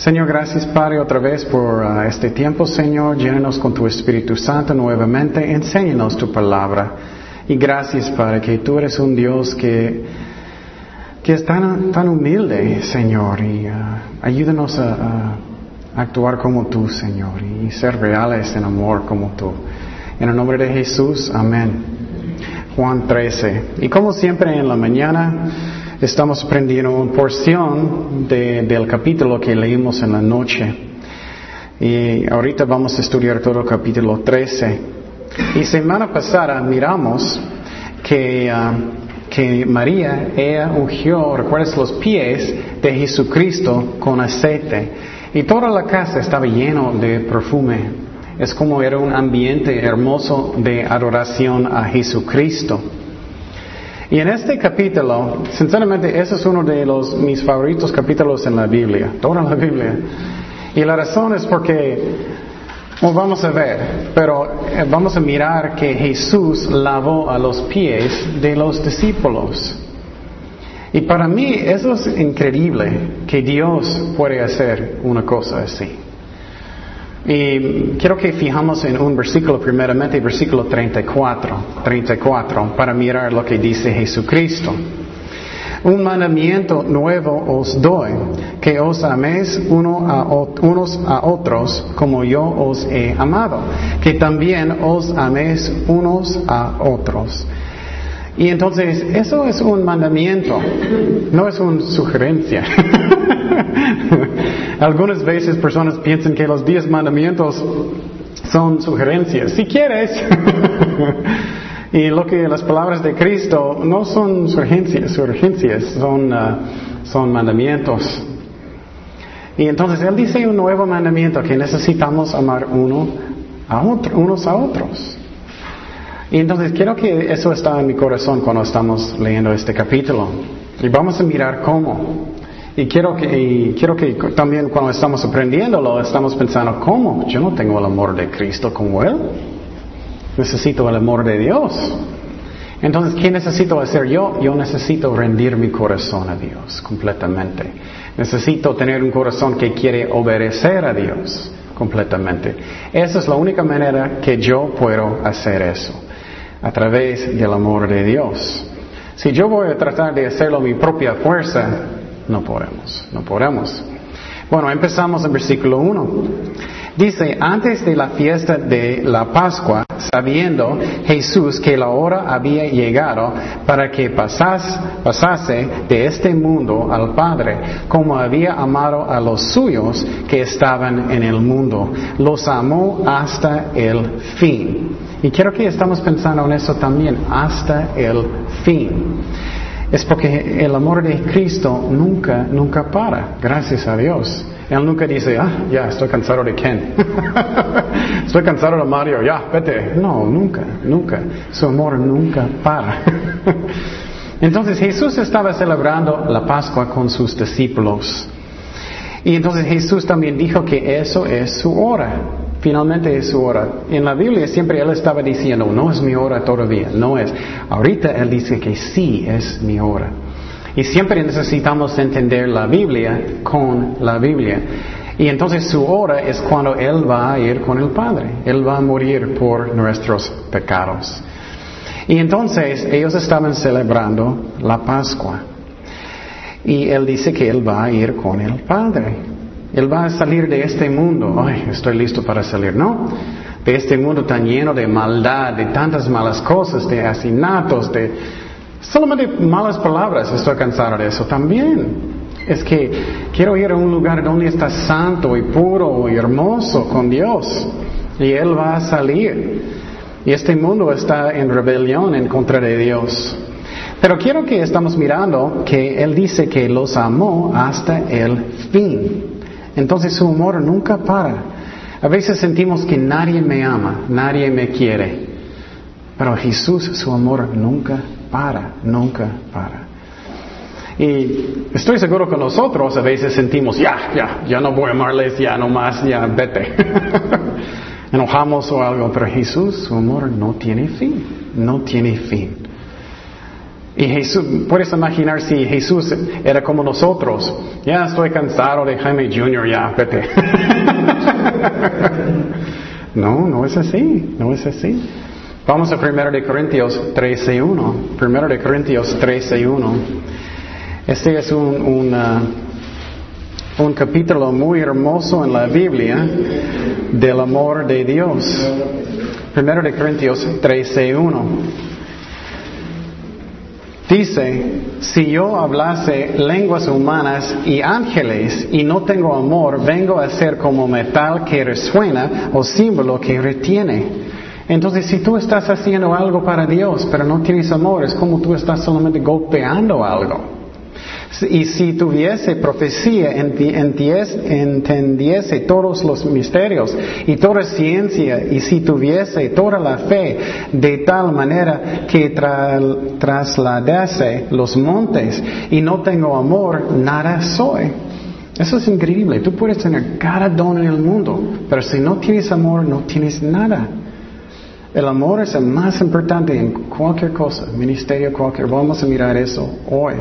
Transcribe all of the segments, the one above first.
Señor, gracias Padre otra vez por uh, este tiempo, Señor. Llénanos con tu Espíritu Santo nuevamente. Enséñanos tu palabra. Y gracias Padre que tú eres un Dios que, que es tan, tan humilde, Señor. Y uh, ayúdanos a, a actuar como tú, Señor. Y ser reales en amor como tú. En el nombre de Jesús, amén. Juan 13. Y como siempre en la mañana estamos aprendiendo una porción de, del capítulo que leímos en la noche. Y ahorita vamos a estudiar todo el capítulo 13. Y semana pasada miramos que, uh, que María ella ungió, recuerdas, los pies de Jesucristo con aceite. Y toda la casa estaba lleno de perfume. Es como era un ambiente hermoso de adoración a Jesucristo. Y en este capítulo, sinceramente, ese es uno de los, mis favoritos capítulos en la Biblia, toda la Biblia. Y la razón es porque, bueno, vamos a ver, pero eh, vamos a mirar que Jesús lavó a los pies de los discípulos. Y para mí eso es increíble que Dios puede hacer una cosa así. Y quiero que fijamos en un versículo, primeramente versículo 34, 34, para mirar lo que dice Jesucristo. Un mandamiento nuevo os doy, que os améis uno unos a otros como yo os he amado, que también os améis unos a otros. Y entonces, eso es un mandamiento, no es una sugerencia. Algunas veces personas piensan que los diez mandamientos son sugerencias. Si quieres. y lo que las palabras de Cristo no son sugerencias, son, uh, son mandamientos. Y entonces Él dice un nuevo mandamiento que necesitamos amar uno a otro, unos a otros. Y entonces quiero que eso está en mi corazón cuando estamos leyendo este capítulo. Y vamos a mirar cómo. Y quiero que, quiero que también cuando estamos aprendiéndolo, estamos pensando, ¿cómo? Yo no tengo el amor de Cristo como Él. Necesito el amor de Dios. Entonces, ¿qué necesito hacer yo? Yo necesito rendir mi corazón a Dios completamente. Necesito tener un corazón que quiere obedecer a Dios completamente. Esa es la única manera que yo puedo hacer eso a través del amor de Dios. Si yo voy a tratar de hacerlo a mi propia fuerza, no podemos, no podemos. Bueno, empezamos en versículo 1. Dice, antes de la fiesta de la Pascua, sabiendo Jesús que la hora había llegado para que pasase de este mundo al Padre, como había amado a los suyos que estaban en el mundo, los amó hasta el fin. Y quiero que estamos pensando en eso también, hasta el fin. Es porque el amor de Cristo nunca, nunca para, gracias a Dios. Él nunca dice, ah, ya, estoy cansado de Ken. estoy cansado de Mario, ya, vete. No, nunca, nunca. Su amor nunca para. entonces Jesús estaba celebrando la Pascua con sus discípulos. Y entonces Jesús también dijo que eso es su hora. Finalmente es su hora. En la Biblia siempre Él estaba diciendo, no es mi hora todavía, no es. Ahorita Él dice que sí es mi hora. Y siempre necesitamos entender la Biblia con la Biblia. Y entonces su hora es cuando Él va a ir con el Padre. Él va a morir por nuestros pecados. Y entonces ellos estaban celebrando la Pascua. Y Él dice que Él va a ir con el Padre. Él va a salir de este mundo. Ay, estoy listo para salir. No. De este mundo tan lleno de maldad, de tantas malas cosas, de asesinatos, de solamente malas palabras. Estoy cansado de eso también. Es que quiero ir a un lugar donde está santo y puro y hermoso con Dios. Y Él va a salir. Y este mundo está en rebelión en contra de Dios. Pero quiero que estamos mirando que Él dice que los amó hasta el fin. Entonces su amor nunca para. A veces sentimos que nadie me ama, nadie me quiere. Pero Jesús, su amor nunca para, nunca para. Y estoy seguro que nosotros a veces sentimos, ya, ya, ya no voy a amarles, ya no más, ya vete. Enojamos o algo, pero Jesús, su amor no tiene fin, no tiene fin. Y Jesús, puedes imaginar si Jesús era como nosotros. Ya estoy cansado de Jaime Jr., ya, vete. no, no es así, no es así. Vamos a 1 de Corintios 13.1. 1 de Corintios 13.1. Este es un, un, uh, un capítulo muy hermoso en la Biblia del amor de Dios. 1 de Corintios 13.1. Dice, si yo hablase lenguas humanas y ángeles y no tengo amor, vengo a ser como metal que resuena o símbolo que retiene. Entonces, si tú estás haciendo algo para Dios, pero no tienes amor, es como tú estás solamente golpeando algo. Y si tuviese profecía, entendiese todos los misterios y toda ciencia, y si tuviese toda la fe de tal manera que trasladase los montes y no tengo amor, nada soy. Eso es increíble. Tú puedes tener cada don en el mundo, pero si no tienes amor, no tienes nada. El amor es el más importante en cualquier cosa, ministerio, cualquier. Vamos a mirar eso hoy.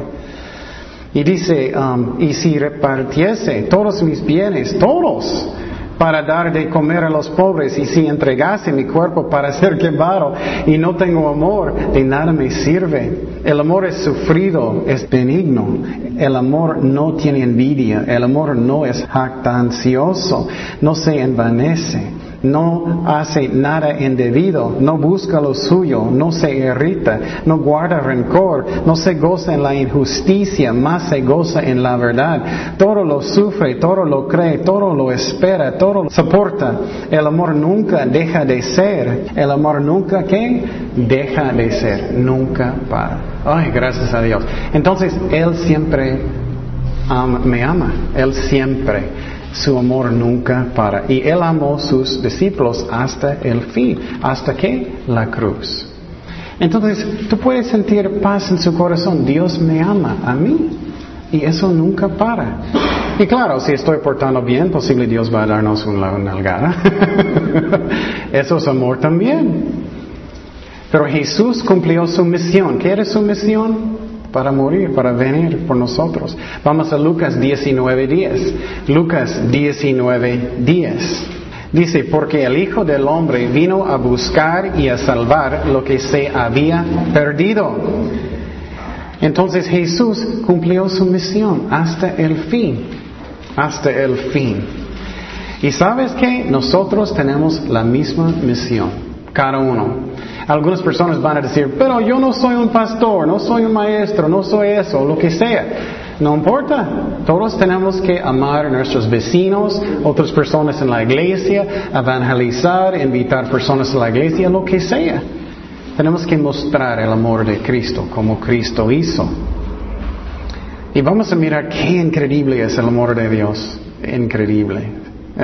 Y dice, um, y si repartiese todos mis bienes, todos, para dar de comer a los pobres, y si entregase mi cuerpo para ser quemado y no tengo amor, de nada me sirve. El amor es sufrido, es benigno. El amor no tiene envidia. El amor no es jactancioso, no se envanece no hace nada indebido, no busca lo suyo, no se irrita, no guarda rencor, no se goza en la injusticia, más se goza en la verdad. Todo lo sufre, todo lo cree, todo lo espera, todo lo soporta. El amor nunca deja de ser. El amor nunca, ¿qué? Deja de ser. Nunca para. Ay, gracias a Dios. Entonces, Él siempre me ama. Él siempre su amor nunca para. Y Él amó sus discípulos hasta el fin, hasta que la cruz. Entonces, tú puedes sentir paz en su corazón. Dios me ama a mí. Y eso nunca para. Y claro, si estoy portando bien, posible Dios va a darnos una nalgada. eso es amor también. Pero Jesús cumplió su misión. ¿Qué era su misión? Para morir, para venir por nosotros. Vamos a Lucas 19.10. Lucas 19.10. Dice, porque el Hijo del Hombre vino a buscar y a salvar lo que se había perdido. Entonces Jesús cumplió su misión hasta el fin, hasta el fin. Y sabes que nosotros tenemos la misma misión, cada uno. Algunas personas van a decir, pero yo no soy un pastor, no soy un maestro, no soy eso, lo que sea. No importa, todos tenemos que amar a nuestros vecinos, otras personas en la iglesia, evangelizar, invitar personas a la iglesia, lo que sea. Tenemos que mostrar el amor de Cristo como Cristo hizo. Y vamos a mirar qué increíble es el amor de Dios. Increíble.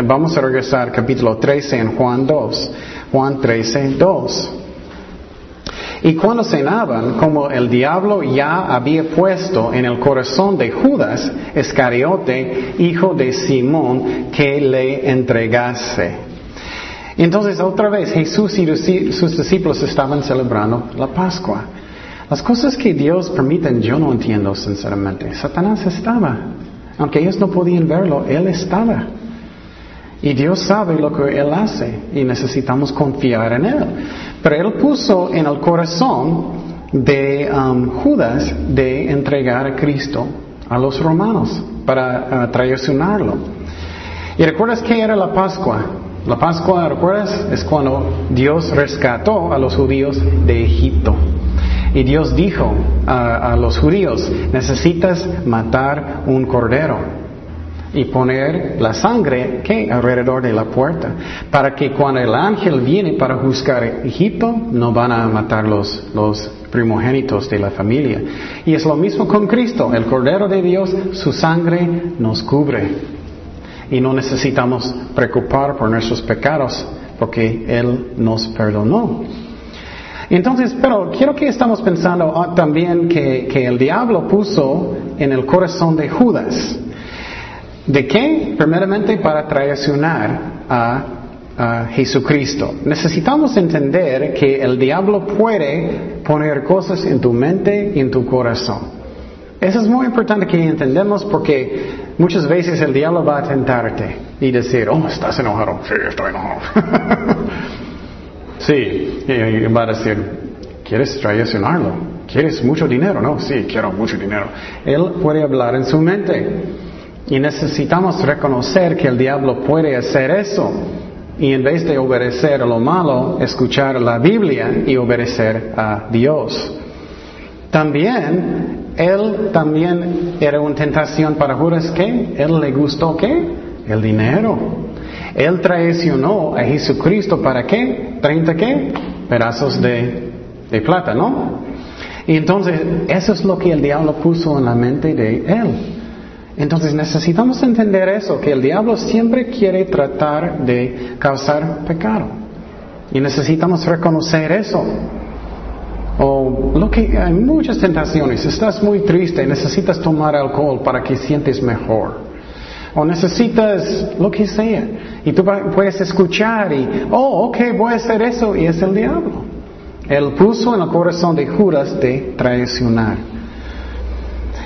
Vamos a regresar capítulo 13 en Juan 2. Juan 13, 2. Y cuando cenaban, como el diablo ya había puesto en el corazón de Judas Iscariote, hijo de Simón, que le entregase. Entonces otra vez Jesús y sus discípulos estaban celebrando la Pascua. Las cosas que Dios permite yo no entiendo sinceramente. Satanás estaba. Aunque ellos no podían verlo, Él estaba. Y Dios sabe lo que Él hace y necesitamos confiar en Él. Pero Él puso en el corazón de um, Judas de entregar a Cristo a los romanos para uh, traicionarlo. ¿Y recuerdas qué era la Pascua? La Pascua, ¿recuerdas? Es cuando Dios rescató a los judíos de Egipto. Y Dios dijo a los judíos, necesitas matar un cordero y poner la sangre que alrededor de la puerta para que cuando el ángel viene para juzgar Egipto no van a matar los, los primogénitos de la familia. Y es lo mismo con Cristo, el Cordero de Dios, su sangre nos cubre y no necesitamos preocupar por nuestros pecados porque Él nos perdonó. Entonces, pero quiero que estamos pensando ah, también que, que el diablo puso en el corazón de Judas ¿De qué? Primeramente para traicionar a, Jesucristo. Necesitamos entender que el diablo puede poner cosas en tu mente y en tu corazón. Eso es muy importante que entendamos porque muchas veces el diablo va a tentarte y decir, oh, estás enojado. Sí, estoy enojado. sí, y va a decir, ¿quieres traicionarlo? ¿Quieres mucho dinero? No, sí, quiero mucho dinero. Él puede hablar en su mente. Y necesitamos reconocer que el diablo puede hacer eso. Y en vez de obedecer a lo malo, escuchar la Biblia y obedecer a Dios. También él también era una tentación para Judas ¿qué? Él le gustó qué? El dinero. Él traicionó a Jesucristo para qué? ¿Treinta qué? Pedazos de, de plata, ¿no? Y entonces, eso es lo que el diablo puso en la mente de él. Entonces necesitamos entender eso, que el diablo siempre quiere tratar de causar pecado. Y necesitamos reconocer eso. O lo que hay muchas tentaciones. Estás muy triste, necesitas tomar alcohol para que sientes mejor. O necesitas lo que sea. Y tú puedes escuchar y, oh, ok, voy a hacer eso. Y es el diablo. Él puso en el corazón de Judas de traicionar.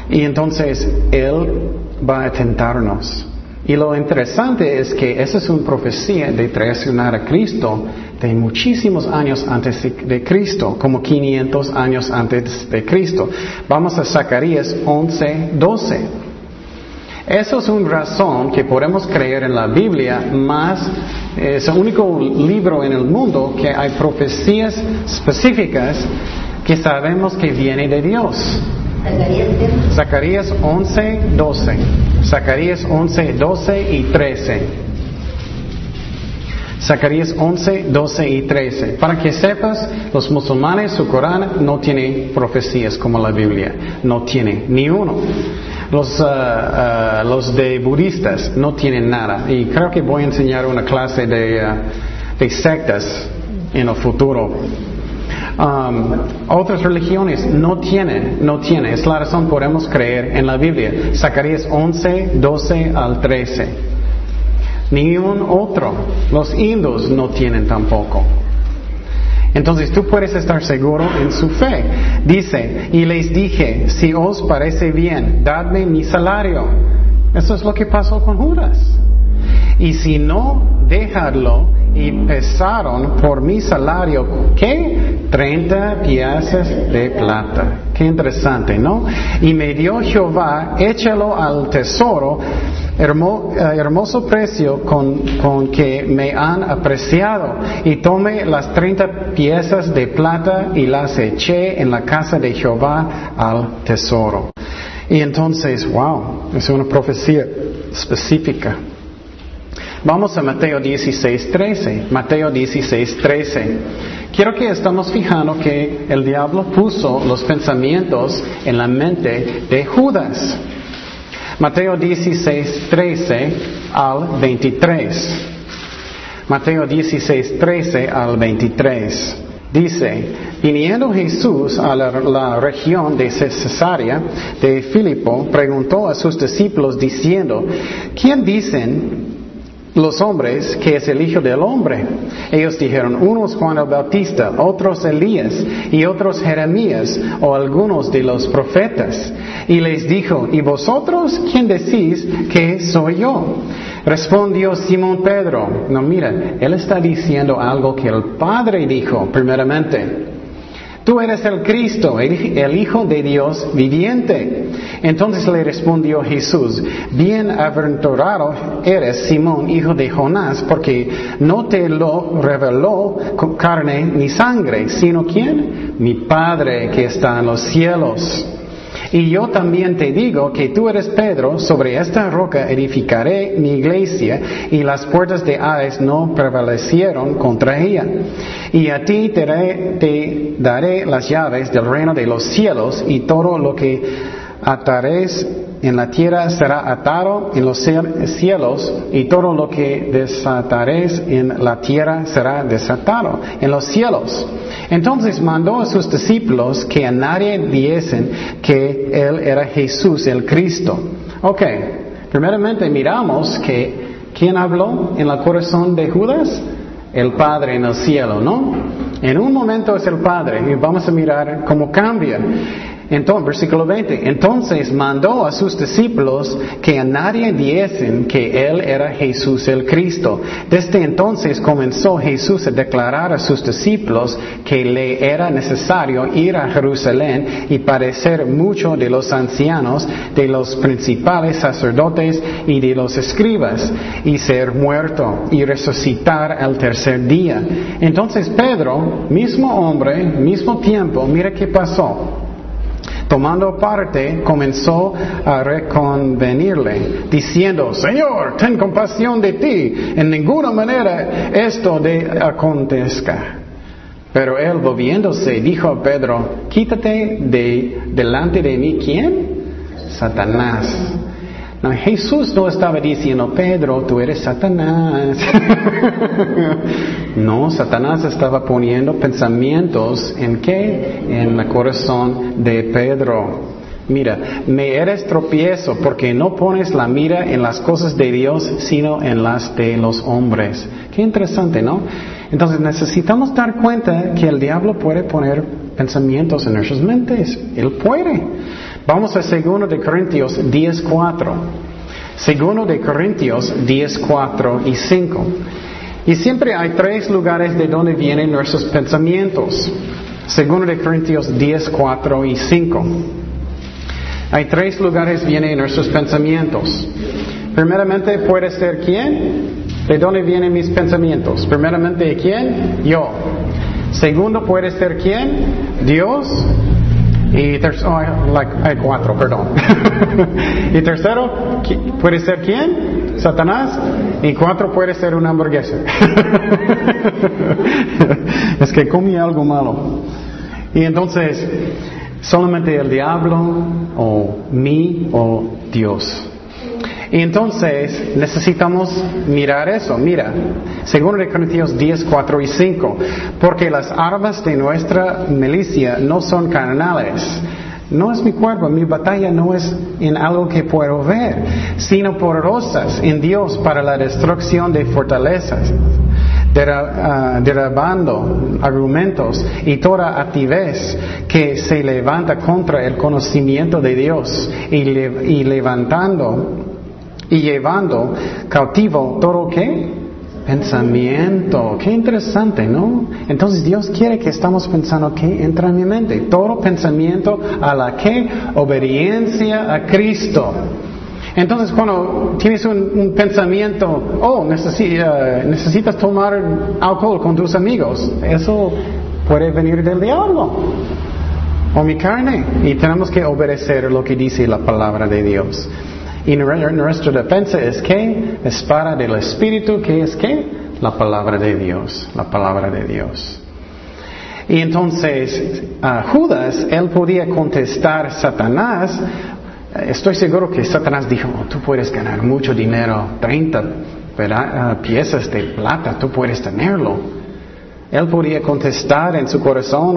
Y entonces Él va a tentarnos. Y lo interesante es que esa es una profecía de traicionar a Cristo de muchísimos años antes de Cristo, como 500 años antes de Cristo. Vamos a Zacarías 11, 12. Eso es una razón que podemos creer en la Biblia más, es el único libro en el mundo que hay profecías específicas que sabemos que viene de Dios. Zacarías 11, 12. Zacarías 11, 12 y 13. Zacarías 11, 12 y 13. Para que sepas, los musulmanes, su Corán no tiene profecías como la Biblia. No tiene ni uno. Los, uh, uh, los de budistas no tienen nada. Y creo que voy a enseñar una clase de, uh, de sectas en el futuro. Um, otras religiones no tienen, no tienen. Es la razón podemos creer en la Biblia. Zacarías 11, 12 al 13. Ni un otro. Los indos no tienen tampoco. Entonces tú puedes estar seguro en su fe. Dice, y les dije, si os parece bien, dadme mi salario. Eso es lo que pasó con Judas. Y si no, dejadlo y pesaron por mi salario, ¿qué? Treinta piezas de plata. Qué interesante, ¿no? Y me dio Jehová, échalo al tesoro eh, hermoso precio con, que me han apreciado. Y tomé las treinta piezas de plata y las eché en la casa de Jehová al tesoro. Y entonces, wow, es una profecía específica. Vamos a Mateo 16, 13. Mateo 16, 13. Quiero que estamos fijando que el diablo puso los pensamientos en la mente de Judas. Mateo 16, 13 al 23. Mateo 16, 13 al 23. Dice, viniendo Jesús a la, región de Cesarea de Filipo, preguntó a sus discípulos diciendo, ¿quién dicen los hombres que es el Hijo del Hombre. Ellos dijeron, unos Juan el Bautista, otros Elías y otros Jeremías o algunos de los profetas. Y les dijo, ¿y vosotros quién decís que soy yo? Respondió Simón Pedro, no mira, él está diciendo algo que el Padre dijo primeramente. Tú eres el Cristo, el, Hijo de Dios viviente. Entonces le respondió Jesús, bienaventurado eres Simón, hijo de Jonás, porque no te lo reveló carne ni sangre, sino quién? Mi Padre que está en los cielos. Y yo también te digo que tú eres Pedro, sobre esta roca edificaré mi iglesia, y las puertas de Hades no prevalecieron contra ella. Y a ti te, daré las llaves del reino de los cielos, y todo lo que atares en la tierra será atado en los cielos y todo lo que desatares en la tierra será desatado en los cielos. Entonces mandó a sus discípulos que a nadie diesen que él era Jesús, el Cristo. Ok, primeramente miramos que ¿quién habló en el corazón de Judas? El Padre en el cielo, ¿no? En un momento es el Padre y vamos a mirar cómo cambia. Entonces, versículo 20, entonces mandó a sus discípulos que a nadie diesen que Él era Jesús el Cristo. Desde entonces comenzó Jesús a declarar a sus discípulos que le era necesario ir a Jerusalén y padecer mucho de los ancianos, de los principales sacerdotes y de los escribas, y ser muerto y resucitar al tercer día. Entonces Pedro, mismo hombre, mismo tiempo, mira qué pasó. Tomando parte, comenzó a reconvenirle, diciendo, Señor, ten compasión de ti, en ninguna manera esto de acontezca. Pero él volviéndose dijo a Pedro, quítate de delante de mí, ¿quién? Satanás. No, Jesús no estaba diciendo, Pedro, tú eres Satanás. no, Satanás estaba poniendo pensamientos en qué? En el corazón de Pedro. Mira, me eres tropiezo porque no pones la mira en las cosas de Dios, sino en las de los hombres. Qué interesante, ¿no? Entonces necesitamos dar cuenta que el diablo puede poner pensamientos en nuestras mentes. Él puede. Vamos a 2 de Corintios 10.4. 2 de Corintios 10.4 y 5. Y siempre hay tres lugares de donde vienen nuestros pensamientos. 2 de Corintios 10.4 y 5. Hay tres lugares vienen nuestros pensamientos. Primeramente puede ser quién? ¿De dónde vienen mis pensamientos? Primeramente quién? Yo. Segundo puede ser quién? Dios. Y tercero, oh, hay cuatro, perdón. y tercero, ¿puede ser quién? Satanás. Y cuatro puede ser una hamburguesa. es que comí algo malo. Y entonces, solamente el diablo, o mí, o Dios. Entonces necesitamos mirar eso. Mira, según de Corintios 10, 4 y 5, porque las armas de nuestra milicia no son carnales. No es mi cuerpo, mi batalla no es en algo que puedo ver, sino poderosas en Dios para la destrucción de fortalezas, ah, derribando argumentos y toda actividad que se levanta contra el conocimiento de Dios y levantando y llevando cautivo todo qué? Pensamiento. Qué interesante, ¿no? Entonces Dios quiere que estamos pensando que entra en mi mente. Todo pensamiento a la que obediencia a Cristo. Entonces cuando tienes un, pensamiento, oh, eh, necesitas tomar alcohol con tus amigos, eso puede venir del diablo o mi carne. Y tenemos que obedecer lo que dice la palabra de Dios. Y nuestra defensa es que espada del Espíritu, que es que la palabra de Dios, la palabra de Dios. Y entonces Judas, él podía contestar a Satanás, estoy seguro que Satanás dijo, oh, tú puedes ganar mucho dinero, 30 ah, piezas de plata, tú puedes tenerlo. Él podía contestar en su corazón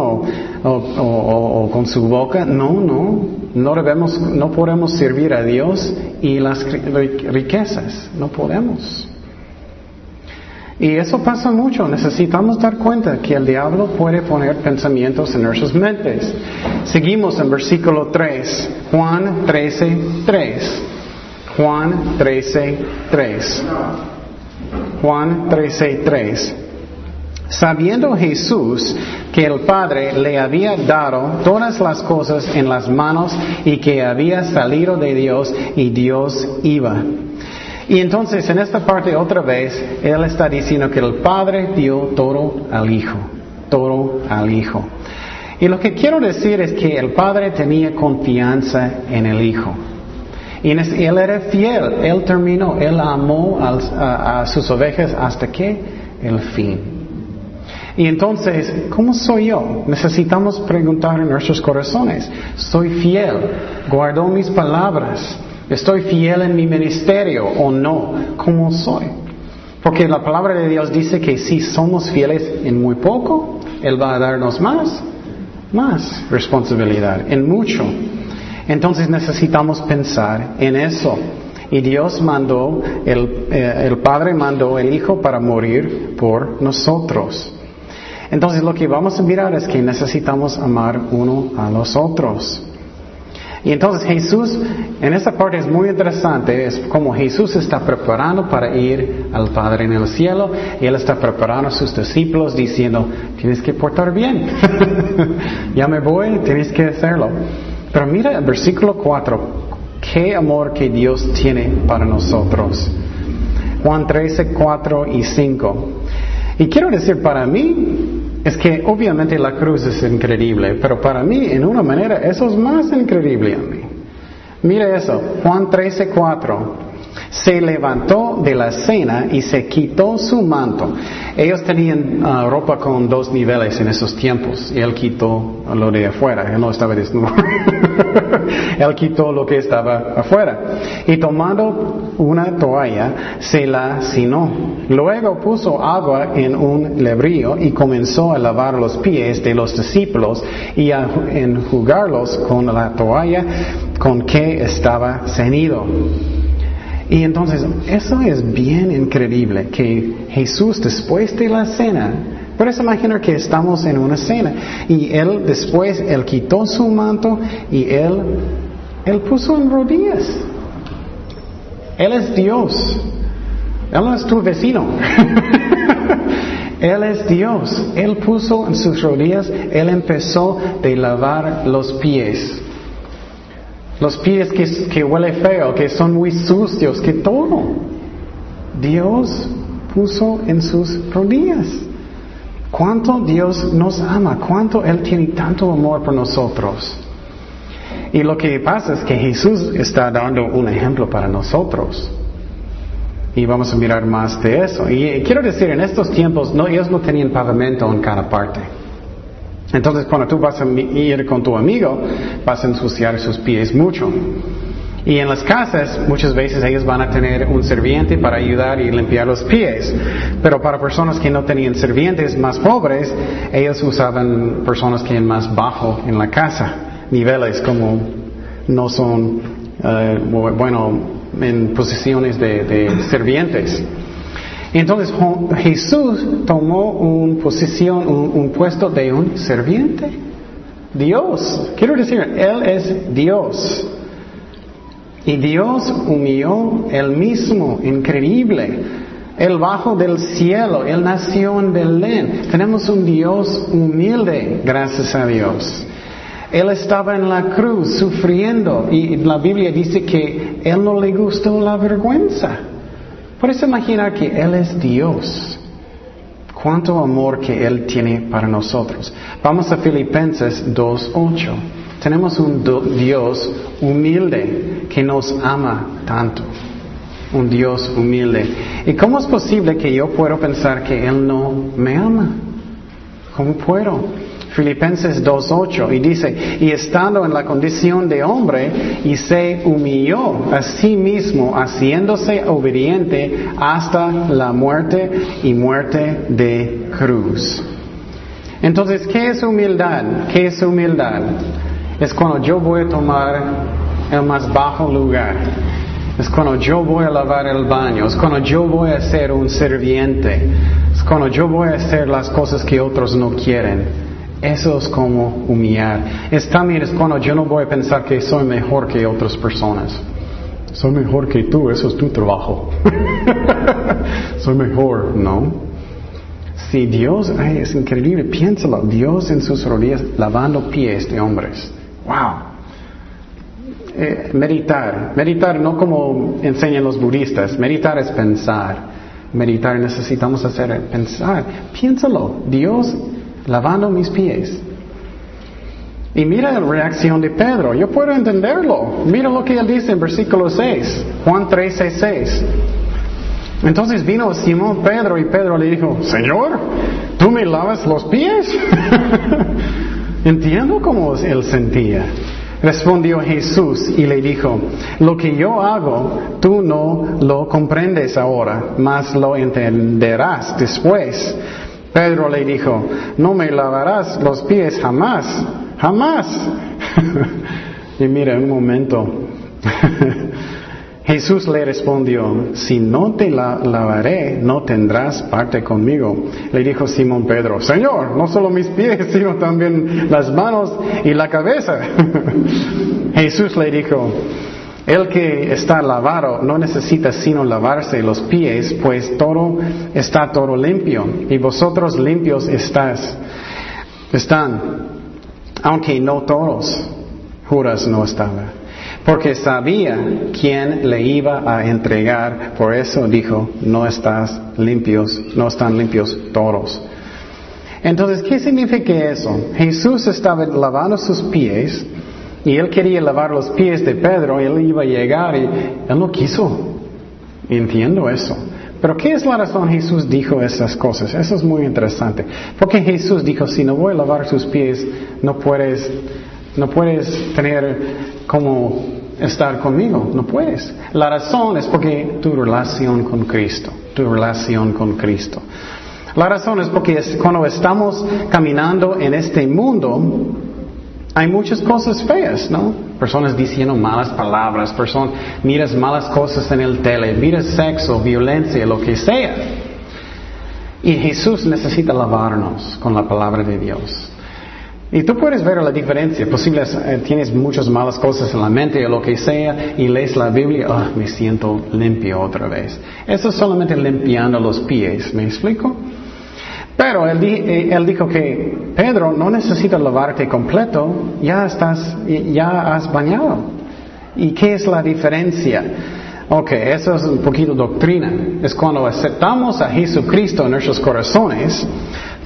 o, con su boca, no, no, no debemos, no podemos servir a Dios y las riquezas, no podemos. Y eso pasa mucho, necesitamos dar cuenta que el diablo puede poner pensamientos en nuestras mentes. Seguimos en versículo 3, Juan 13, 3. Juan 13, 3. Juan 13, 3. Sabiendo Jesús que el Padre le había dado todas las cosas en las manos y que había salido de Dios y Dios iba. Y entonces en esta parte otra vez Él está diciendo que el Padre dio todo al Hijo, todo al Hijo. Y lo que quiero decir es que el Padre tenía confianza en el Hijo. Y Él era fiel, Él terminó, Él amó a, a sus ovejas hasta que el fin. Y entonces, ¿cómo soy yo? Necesitamos preguntar en nuestros corazones. ¿Soy fiel? ¿Guardo mis palabras? ¿Estoy fiel en mi ministerio o no? ¿Cómo soy? Porque la palabra de Dios dice que si somos fieles en muy poco, Él va a darnos más, más responsabilidad, en mucho. Entonces necesitamos pensar en eso. Y Dios mandó, el, eh, el Padre mandó el Hijo para morir por nosotros. Entonces lo que vamos a mirar es que necesitamos amar uno a los otros. Y entonces Jesús, en esta parte es muy interesante, es como Jesús está preparando para ir al Padre en el cielo y Él está preparando a sus discípulos diciendo, tienes que portar bien, ya me voy, tienes que hacerlo. Pero mira el versículo 4, qué amor que Dios tiene para nosotros. Juan 13, 4 y 5. Y quiero decir, para mí, es que obviamente la cruz es increíble, pero para mí, en una manera, eso es más increíble a mí. Mira eso, Juan 13, 4 se levantó de la cena y se quitó su manto. Ellos tenían ah, ropa con dos niveles en esos tiempos y él quitó lo de afuera, él no estaba desnudo. él quitó lo que estaba afuera. Y tomando una toalla, se la cinó. Luego puso agua en un lebrío y comenzó a lavar los pies de los discípulos y a enjugarlos con la toalla con que estaba ceñido. Y entonces, eso es bien increíble, que Jesús después de la cena, puedes imaginar que estamos en una cena, y Él después, Él quitó su manto y Él, Él puso en rodillas. Él es Dios. Él no es tu vecino. Él es Dios. Él puso en sus rodillas, Él empezó de lavar los pies. Los pies que, que huele feo, que son muy sucios, que todo. Dios puso en sus rodillas. Cuánto Dios nos ama, cuánto Él tiene tanto amor por nosotros. Y lo que pasa es que Jesús está dando un ejemplo para nosotros. Y vamos a mirar más de eso. Y quiero decir, en estos tiempos no, ellos no tenían pavimento en cada parte. Entonces cuando tú vas a ir con tu amigo, vas a ensuciar sus pies mucho. Y en las casas muchas veces ellos van a tener un serviente para ayudar y limpiar los pies. Pero para personas que no tenían servientes más pobres, ellos usaban personas que eran más bajo en la casa, niveles como no son, eh, bueno, en posiciones de, de servientes. Entonces Jesús tomó una posición, un, puesto de un serviente. Dios, quiero decir, Él es Dios. Y Dios humilló Él mismo, increíble. Él bajo del cielo, Él nació en Belén. Tenemos un Dios humilde, gracias a Dios. Él estaba en la cruz sufriendo y la Biblia dice que Él no le gustó la vergüenza. Puedes imaginar que Él es Dios. Cuánto amor que Él tiene para nosotros. Vamos a Filipenses 2.8. Tenemos un Dios humilde que nos ama tanto. Un Dios humilde. ¿Y cómo es posible que yo pueda pensar que Él no me ama? ¿Cómo puedo? Filipenses 2.8 y dice, y estando en la condición de hombre, y se humilló a sí mismo, haciéndose obediente hasta la muerte y muerte de cruz. Entonces, ¿qué es humildad? ¿Qué es humildad? Es cuando yo voy a tomar el más bajo lugar. Es cuando yo voy a lavar el baño. Es cuando yo voy a ser un serviente. Es cuando yo voy a hacer las cosas que otros no quieren. Eso es como humillar. Es también es cuando yo no voy a pensar que soy mejor que otras personas. Soy mejor que tú, eso es tu trabajo. soy mejor, ¿no? Si Dios, es increíble, piénsalo, Dios en sus rodillas lavando pies de hombres. ¡Wow! Eh, meditar, meditar no como enseñan los budistas, meditar es pensar. Meditar necesitamos hacer pensar. Piénsalo, Dios lavando mis pies. Y mira la reacción de Pedro, yo puedo entenderlo. Mira lo que él dice en versículo 6, Juan 13, 6. Entonces vino Simón Pedro y Pedro le dijo, Señor, ¿tú me lavas los pies? Entiendo cómo él sentía. Respondió Jesús y le dijo, lo que yo hago, tú no lo comprendes ahora, mas lo entenderás después. Pedro le dijo, no me lavarás los pies jamás, jamás. y mira, un momento. Jesús le respondió, si no te la lavaré, no tendrás parte conmigo. Le dijo Simón Pedro, Señor, no solo mis pies, sino también las manos y la cabeza. Jesús le dijo, el que está lavado no necesita sino lavarse los pies, pues todo está todo limpio, y vosotros limpios estás, están, aunque no todos. Juras no estaba porque sabía quién le iba a entregar, por eso dijo, no estás limpios, no están limpios todos. Entonces, ¿qué significa eso? Jesús estaba lavando sus pies y él quería lavar los pies de Pedro él iba a llegar y él no quiso. Entiendo eso. Pero ¿qué es la razón Jesús dijo esas cosas? Eso es muy interesante. Porque Jesús dijo, si no voy a lavar sus pies, no puedes, no puedes tener como estar conmigo, no puedes. La razón es porque tu relación con Cristo, tu relación con Cristo. La razón es porque cuando estamos caminando en este mundo, hay muchas cosas feas, ¿no? Personas diciendo malas palabras, personas, miras malas cosas en el tele, miras sexo, violencia, lo que sea. Y Jesús necesita lavarnos con la palabra de Dios. Y tú puedes ver la diferencia. Posible eh, tienes muchas malas cosas en la mente o lo que sea y lees la Biblia, ah, me siento limpio otra vez. Eso es solamente limpiando los pies, ¿me explico? Pero él, eh, él, dijo que Pedro no necesita lavarte completo, ya estás, ya has bañado. ¿Y qué es la diferencia? Ok, eso es un poquito doctrina. Es cuando aceptamos a Jesucristo en nuestros corazones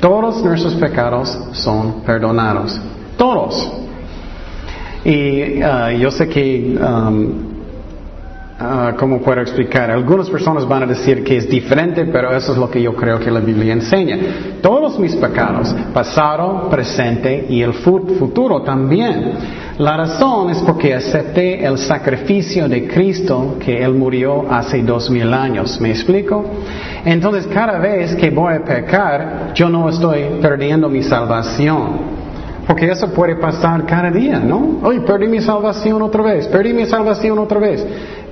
todos nuestros pecados son perdonados. Todos. Y uh, yo sé que, um, uh, ¿cómo puedo explicar? Algunas personas van a decir que es diferente, pero eso es lo que yo creo que la Biblia enseña. Todos mis pecados, pasado, presente y el futuro también. La razón es porque acepté el sacrificio de Cristo que Él murió hace dos mil años. ¿Me explico? Entonces cada vez que voy a pecar, yo no estoy perdiendo mi salvación. Porque eso puede pasar cada día, ¿no? Hoy perdí mi salvación otra vez, perdí mi salvación otra vez.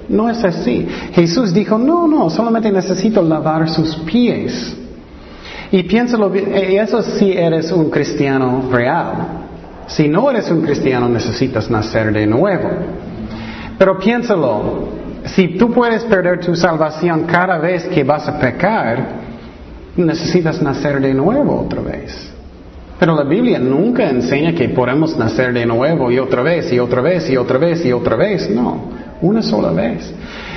No es así. Jesús dijo, no, no, solamente necesito lavar sus pies. Y piénsalo bien, eh, eso sí eres un cristiano real. Si no eres un cristiano necesitas nacer de nuevo. Pero piénsalo, si tú puedes perder tu salvación cada vez que vas a pecar, necesitas nacer de nuevo otra vez. Pero la Biblia nunca enseña que podemos nacer de nuevo y otra vez y otra vez y otra vez y otra vez. No, una sola vez.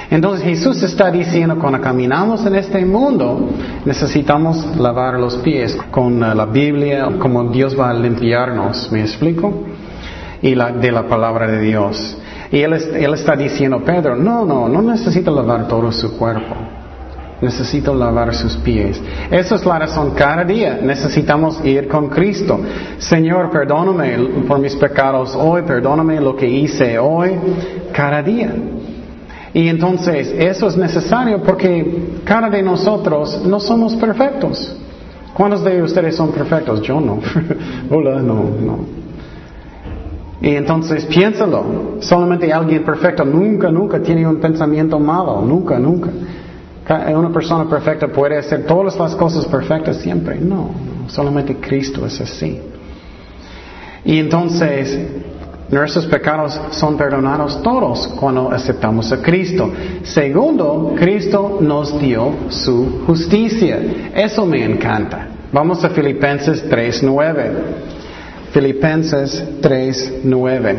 Entonces Jesús está diciendo, cuando caminamos en este mundo, necesitamos lavar los pies con la Biblia, como Dios va a limpiarnos, ¿me explico? Y la, de la palabra de Dios. Y él, está diciendo, Pedro, no, no, no necesito lavar todo su cuerpo. Necesito lavar sus pies. Esa es la razón. Cada día necesitamos ir con Cristo. Señor, perdóname por mis pecados hoy, perdóname lo que hice hoy, cada día. Y entonces eso es necesario porque cada de nosotros no somos perfectos. ¿Cuántos de ustedes son perfectos? Yo no. Hola, no, no. Y entonces piénsalo, solamente alguien perfecto nunca, nunca tiene un pensamiento malo, nunca, nunca. Una persona perfecta puede hacer todas las cosas perfectas siempre, no, solamente Cristo es así. Y entonces nuestros pecados son perdonados todos cuando aceptamos a Cristo. Segundo, Cristo nos dio su justicia. Eso me encanta. Vamos a Filipenses 3.9. Filipenses 3:9.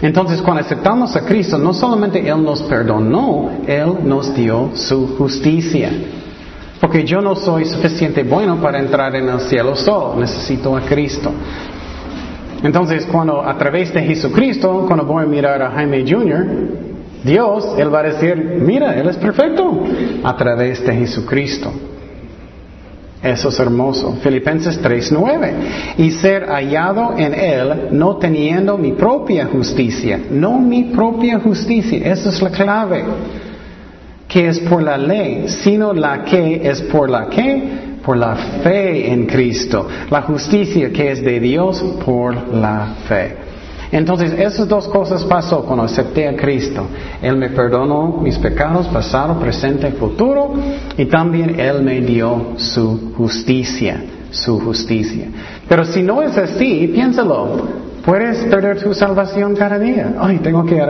Entonces, cuando aceptamos a Cristo, no solamente Él nos perdonó, Él nos dio su justicia. Porque yo no soy suficiente bueno para entrar en el cielo solo, necesito a Cristo. Entonces, cuando a través de Jesucristo, cuando voy a mirar a Jaime Jr., Dios, Él va a decir, mira, Él es perfecto a través de Jesucristo. Eso es hermoso. Filipenses 3:9. Y ser hallado en Él, no teniendo mi propia justicia, no mi propia justicia. Esa es la clave. Que es por la ley, sino la que es por la que, por la fe en Cristo. La justicia que es de Dios por la fe. Entonces, esas dos cosas pasó cuando acepté a Cristo. Él me perdonó mis pecados, pasado, presente futuro, y también Él me dio su justicia, su justicia. Pero si no es así, piénsalo. Puedes perder tu salvación cada día. Ay, tengo que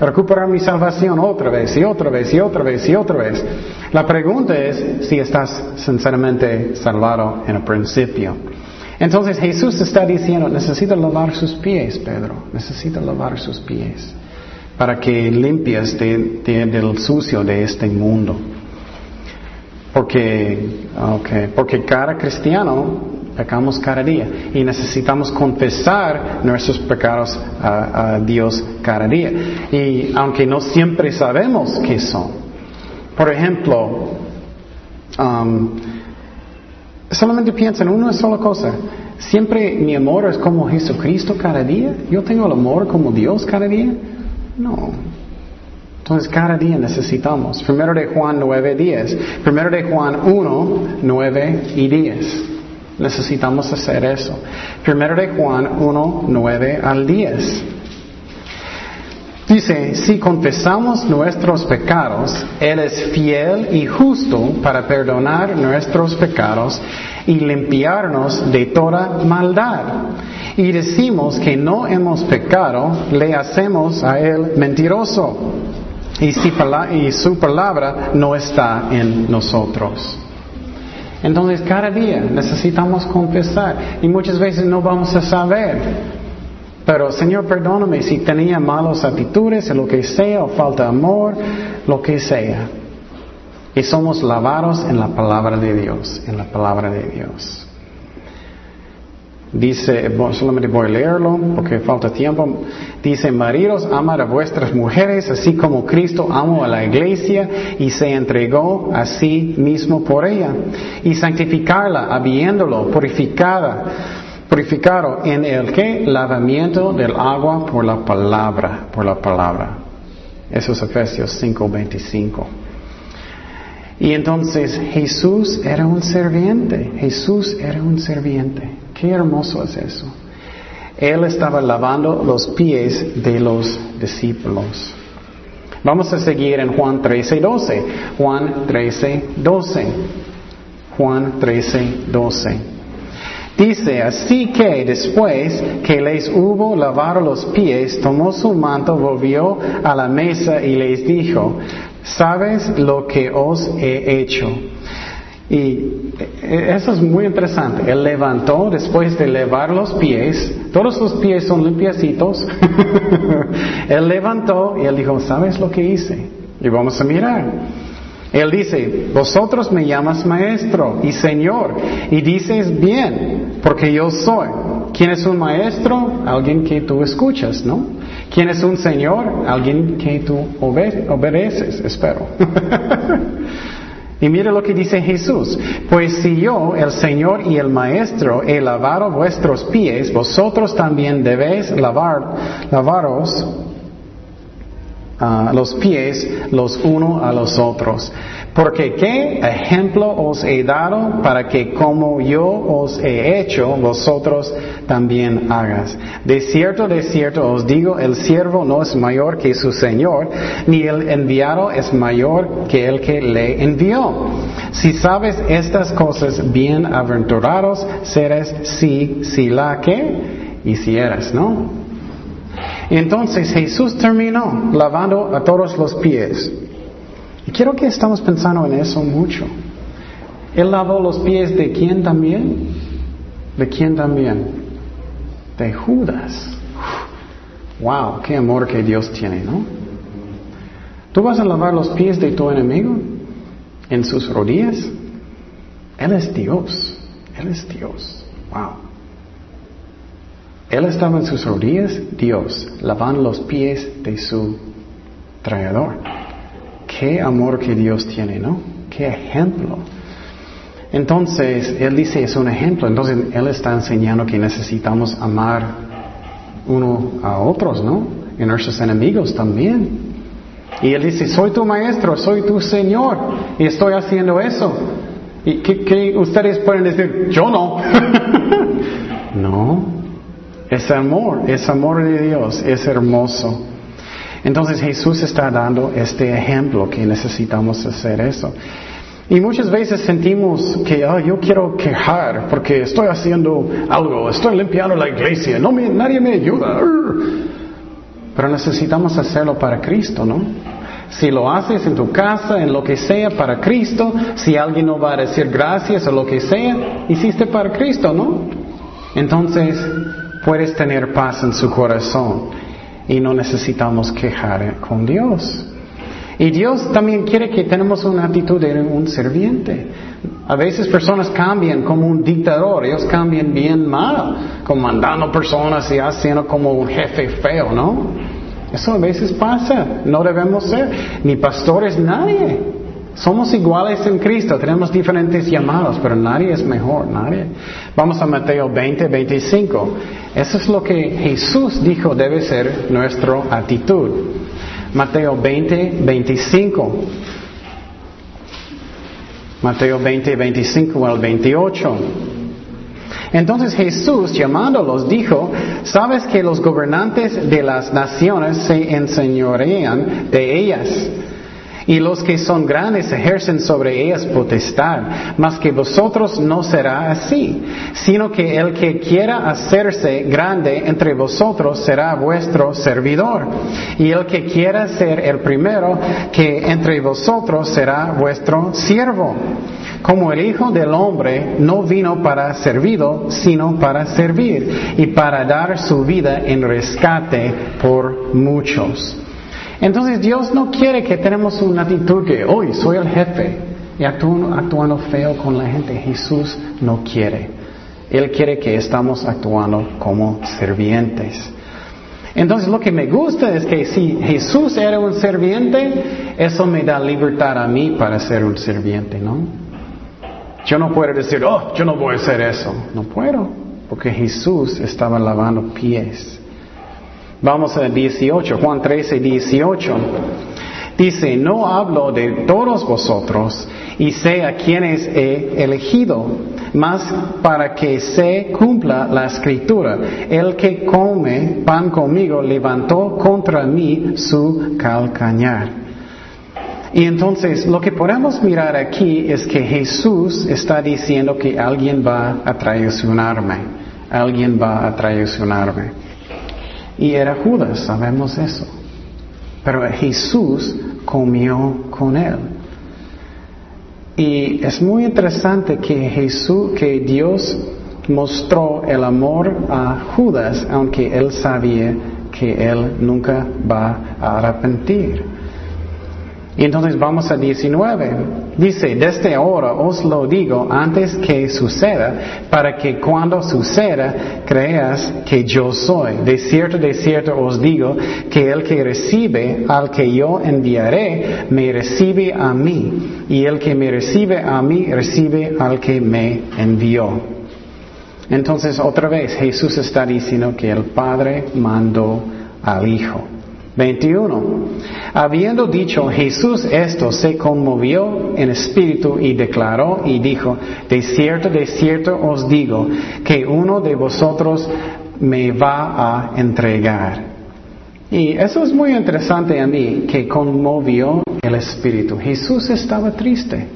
recuperar mi salvación otra vez y otra vez y otra vez y otra vez. La pregunta es si estás sinceramente salvado en el principio. Entonces Jesús está diciendo, necesita lavar sus pies, Pedro, necesita lavar sus pies para que limpies del sucio de este mundo. Porque, porque cada cristiano pecamos cada día y necesitamos confesar nuestros pecados a, Dios cada día. Y aunque no siempre sabemos qué son. Por ejemplo, um, Solamente piensa en una sola cosa. Siempre mi amor es como Jesucristo cada día. Yo tengo el amor como Dios cada día. No. Entonces cada día necesitamos. Primero de Juan 9, 10. Primero de Juan 1, 9 y 10. Necesitamos hacer eso. Primero de Juan 1, 9 al 10. Dice, si confesamos nuestros pecados, Él es fiel y justo para perdonar nuestros pecados y limpiarnos de toda maldad. Y decimos que no hemos pecado, le hacemos a Él mentiroso y, y su palabra no está en nosotros. Entonces cada día necesitamos confesar y muchas veces no vamos a saber. Pero Señor, perdóname si tenía malas actitudes, lo que sea, o falta amor, lo que sea. Y somos lavados en la palabra de Dios, en la palabra de Dios. Dice, solamente voy a leerlo porque falta tiempo. Dice, maridos, amad a vuestras mujeres, así como Cristo amó a la iglesia y se entregó a sí mismo por ella. Y santificarla, habiéndolo purificada purificado en el que lavamiento del agua por la palabra, por la palabra. Eso es Efesios 5:25. Y entonces Jesús era un serviente, Jesús era un serviente. Qué hermoso es eso. Él estaba lavando los pies de los discípulos. Vamos a seguir en Juan 13:12. Juan 13:12. Juan 13:12. Dice, así que después que les hubo lavado los pies, tomó su manto, volvió a la mesa y les dijo, ¿sabes lo que os he hecho? Y eso es muy interesante. Él levantó después de lavar los pies, todos los pies son limpiecitos. él levantó y él dijo, ¿sabes lo que hice? Y vamos a mirar. Él dice, vosotros me llamas maestro y señor, y dices bien, porque yo soy. ¿Quién es un maestro? Alguien que tú escuchas, ¿no? ¿Quién es un señor? Alguien que tú obedeces, espero. y mire lo que dice Jesús. Pues si yo, el Señor y el Maestro, he lavado vuestros pies, vosotros también debéis lavar, lavaros los pies los unos a los otros. Porque qué ejemplo os he dado para que como yo os he hecho, vosotros también hagas. De cierto, de cierto os digo, el siervo no es mayor que su Señor, ni el enviado es mayor que el que le envió. Si sabes estas cosas, bienaventurados serás si, si la que hicieras, ¿no? Entonces Jesús terminó lavando a todos los pies. Y quiero que estamos pensando en eso mucho. Él lavó los pies de quién también? ¿De quién también? De Judas. Wow, qué amor que Dios tiene, ¿no? ¿Tú vas a lavar los pies de tu enemigo en sus rodillas? Él es Dios. Él es Dios. Wow. Él estaba en sus rodillas, Dios, lavando los pies de su traidor. Qué amor que Dios tiene, ¿no? Qué ejemplo. Entonces, Él dice, es un ejemplo. Entonces, Él está enseñando que necesitamos amar uno a otros, ¿no? Y nuestros enemigos también. Y Él dice, soy tu maestro, soy tu Señor, y estoy haciendo eso. ¿Y qué, qué ustedes pueden decir? Yo no. no, Es amor, es amor de Dios, es hermoso. Entonces Jesús está dando este ejemplo que necesitamos hacer eso. Y muchas veces sentimos que oh, yo quiero quejar porque estoy haciendo algo, estoy limpiando la iglesia, no nadie me ayuda. Pero necesitamos hacerlo para Cristo, ¿no? Si lo haces en tu casa, en lo que sea, para Cristo, si alguien no va a decir gracias o lo que sea, hiciste para Cristo, ¿no? Entonces puedes tener paz en su corazón y no necesitamos quejar con Dios. Y Dios también quiere que tenemos una actitud de un serviente. A veces personas cambian como un dictador, ellos cambian bien mal, comandando personas y haciendo como un jefe feo, ¿no? Eso a veces pasa, no debemos ser, ni pastores, nadie. Somos iguales en Cristo, tenemos diferentes llamados, pero nadie es mejor, nadie. Vamos a Mateo 20, 25. Eso es lo que Jesús dijo debe ser nuestra actitud. Mateo 20, 25. Mateo 20, 25 al 28. Entonces Jesús, llamándolos, dijo, ¿sabes que los gobernantes de las naciones se enseñorean de ellas? Y los que son grandes ejercen sobre ellas potestad, mas que vosotros no será así, sino que el que quiera hacerse grande entre vosotros será vuestro servidor, y el que quiera ser el primero que entre vosotros será vuestro siervo. Como el Hijo del Hombre no vino para servido, sino para servir y para dar su vida en rescate por muchos. Entonces Dios no quiere que tenemos una actitud que hoy soy el jefe y actuando, feo con la gente. Jesús no quiere. Él quiere que estamos actuando como servientes. Entonces lo que me gusta es que si Jesús era un serviente, eso me da libertad a mí para ser un serviente, ¿no? Yo no puedo decir, oh, yo no voy a hacer eso. No puedo, porque Jesús estaba lavando pies. Vamos a 18, Juan 13, 18. Dice, no hablo de todos vosotros y sé a quienes he elegido, mas para que se cumpla la escritura. El que come pan conmigo levantó contra mí su calcañar. Y entonces lo que podemos mirar aquí es que Jesús está diciendo que alguien va a traicionarme, alguien va a traicionarme. Y era Judas, sabemos eso. Pero Jesús comió con él. Y es muy interesante que Jesús, que Dios mostró el amor a Judas, aunque él sabía que él nunca va a arrepentir. Y entonces vamos a 19. Dice, desde ahora os lo digo antes que suceda, para que cuando suceda creas que yo soy. De cierto, de cierto os digo que el que recibe al que yo enviaré, me recibe a mí. Y el que me recibe a mí, recibe al que me envió. Entonces, otra vez, Jesús está diciendo que el Padre mandó al Hijo. 21. Habiendo dicho Jesús esto, se conmovió en espíritu y declaró y dijo, de cierto, de cierto os digo, que uno de vosotros me va a entregar. Y eso es muy interesante a mí, que conmovió el espíritu. Jesús estaba triste.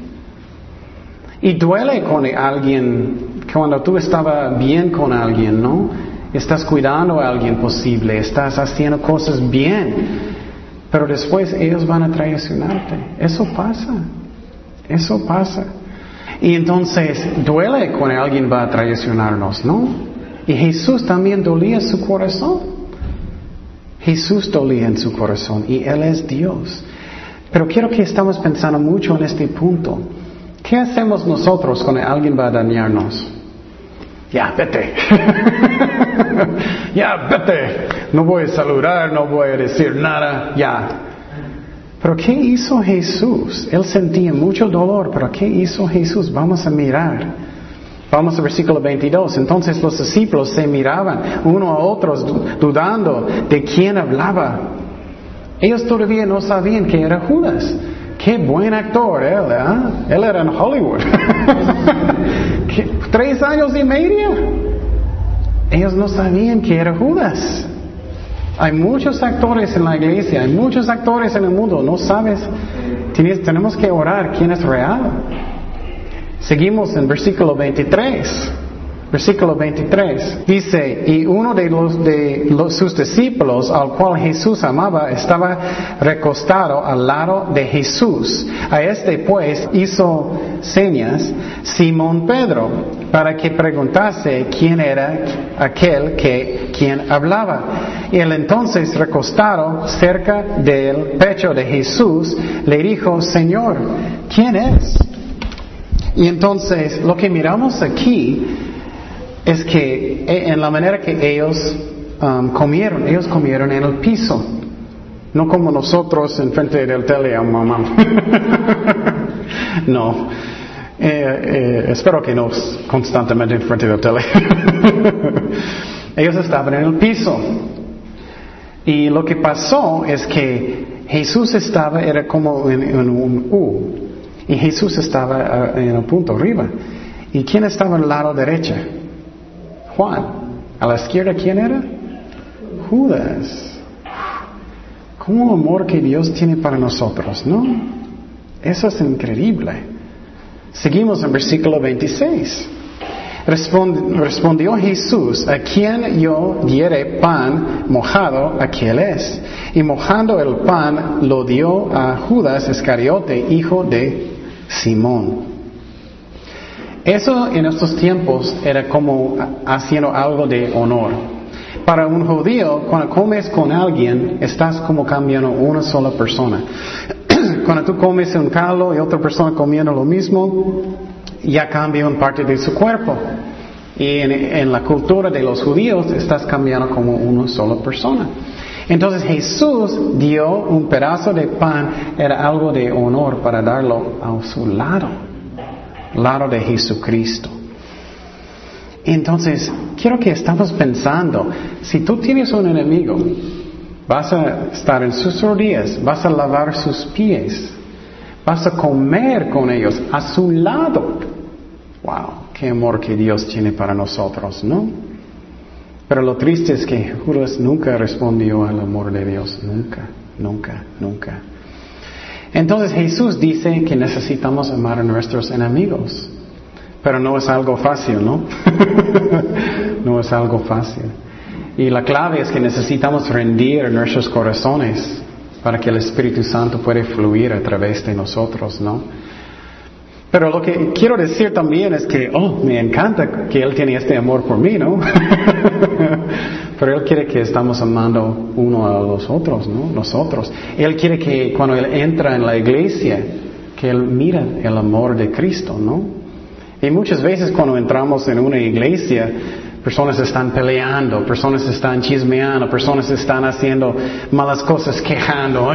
Y duele con alguien, cuando tú estabas bien con alguien, ¿no? Estás cuidando a alguien posible, estás haciendo cosas bien, pero después ellos van a traicionarte. Eso pasa, eso pasa. Y entonces duele cuando alguien va a traicionarnos, ¿no? Y Jesús también dolía su corazón. Jesús dolía en su corazón y Él es Dios. Pero quiero que estamos pensando mucho en este punto. ¿Qué hacemos nosotros cuando alguien va a dañarnos? Ya, vete. ya, vete. No voy a saludar, no voy a decir nada, ya. Pero ¿qué hizo Jesús? Él sentía mucho dolor, pero ¿qué hizo Jesús? Vamos a mirar. Vamos al versículo 22. Entonces los discípulos se miraban uno a otros dudando de quién hablaba. Ellos todavía no sabían que era Judas. Qué buen actor él, ¿eh? Él era en Hollywood. Tres años y medio. Ellos no sabían que era Judas. Hay muchos actores en la iglesia, hay muchos actores en el mundo, no sabes. tenemos que orar quién es real. Seguimos en versículo 23. Versículo 23 dice, y uno de, los, de sus discípulos, al cual Jesús amaba, estaba recostado al lado de Jesús. A este pues hizo señas Simón Pedro para que preguntase quién era aquel que quien hablaba. Y él entonces recostado cerca del pecho de Jesús le dijo, Señor, ¿quién es? Y entonces lo que miramos aquí es que eh, en la manera que ellos um, comieron, ellos comieron en el piso, no como nosotros en frente del tele, mamá. no, eh, eh, espero que no constantemente en frente del tele. ellos estaban en el piso. Y lo que pasó es que Jesús estaba, era como en, un U, y Jesús estaba en el punto arriba. ¿Y quién estaba al lado derecho? Juan. A la izquierda, ¿quién era? Judas. ¿Cómo amor que Dios tiene para nosotros, no? Eso es increíble. Seguimos en versículo 26. respondió Jesús, a quien yo diere pan mojado, aquel es. Y mojando el pan lo dio a Judas Iscariote, hijo de Simón. Eso en estos tiempos era como haciendo algo de honor. Para un judío, cuando comes con alguien, estás como cambiando una sola persona. cuando tú comes un caldo y otra persona comiendo lo mismo, ya cambia una parte de su cuerpo. Y en, la cultura de los judíos estás cambiando como una sola persona. Entonces Jesús dio un pedazo de pan, era algo de honor para darlo a su lado lado de Jesucristo. Entonces, quiero que estamos pensando, si tú tienes un enemigo, vas a estar en sus rodillas, vas a lavar sus pies, vas a comer con ellos a su lado. Wow, qué amor que Dios tiene para nosotros, ¿no? Pero lo triste es que Judas nunca respondió al amor de Dios, nunca, nunca, nunca. Entonces Jesús dice que necesitamos amar a nuestros enemigos, pero no es algo fácil, ¿no? no es algo fácil. Y la clave es que necesitamos rendir nuestros corazones para que el Espíritu Santo pueda fluir a través de nosotros, ¿no? Pero lo que quiero decir también es que, oh, me encanta que Él tiene este amor por mí, ¿no? Pero Él quiere que estamos amando uno a los otros, ¿no? Nosotros. Él quiere que cuando Él entra en la iglesia, que Él mira el amor de Cristo, ¿no? Y muchas veces cuando entramos en una iglesia, personas están peleando, personas están chismeando, personas están haciendo malas cosas, quejando.